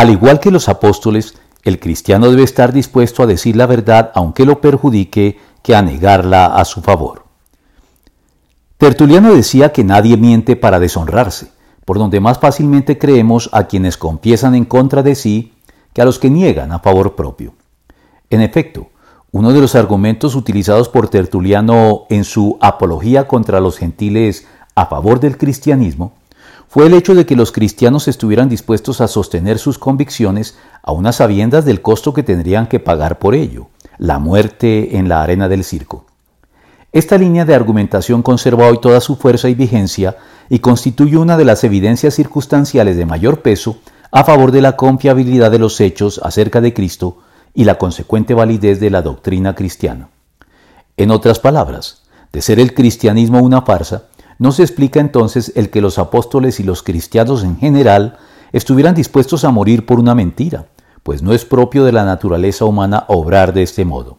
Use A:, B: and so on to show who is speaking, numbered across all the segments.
A: Al igual que los apóstoles, el cristiano debe estar dispuesto a decir la verdad aunque lo perjudique que a negarla a su favor. Tertuliano decía que nadie miente para deshonrarse, por donde más fácilmente creemos a quienes confiesan en contra de sí que a los que niegan a favor propio. En efecto, uno de los argumentos utilizados por Tertuliano en su apología contra los gentiles a favor del cristianismo fue el hecho de que los cristianos estuvieran dispuestos a sostener sus convicciones a unas sabiendas del costo que tendrían que pagar por ello, la muerte en la arena del circo. Esta línea de argumentación conserva hoy toda su fuerza y vigencia y constituye una de las evidencias circunstanciales de mayor peso a favor de la confiabilidad de los hechos acerca de Cristo y la consecuente validez de la doctrina cristiana. En otras palabras, de ser el cristianismo una farsa, no se explica entonces el que los apóstoles y los cristianos en general estuvieran dispuestos a morir por una mentira, pues no es propio de la naturaleza humana obrar de este modo.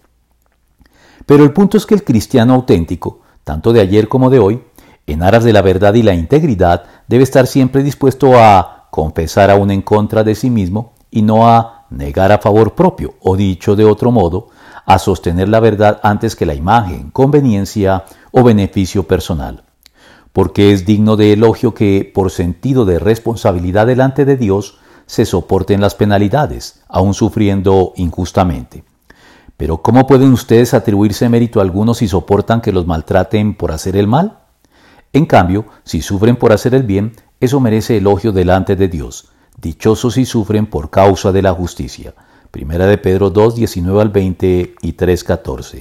A: Pero el punto es que el cristiano auténtico, tanto de ayer como de hoy, en aras de la verdad y la integridad, debe estar siempre dispuesto a confesar aún en contra de sí mismo y no a negar a favor propio, o dicho de otro modo, a sostener la verdad antes que la imagen, conveniencia o beneficio personal. Porque es digno de elogio que, por sentido de responsabilidad delante de Dios, se soporten las penalidades, aun sufriendo injustamente. Pero ¿cómo pueden ustedes atribuirse mérito alguno si soportan que los maltraten por hacer el mal? En cambio, si sufren por hacer el bien, eso merece elogio delante de Dios. Dichosos si sufren por causa de la justicia. Primera de Pedro 2, 19 al 20 y 3, 14.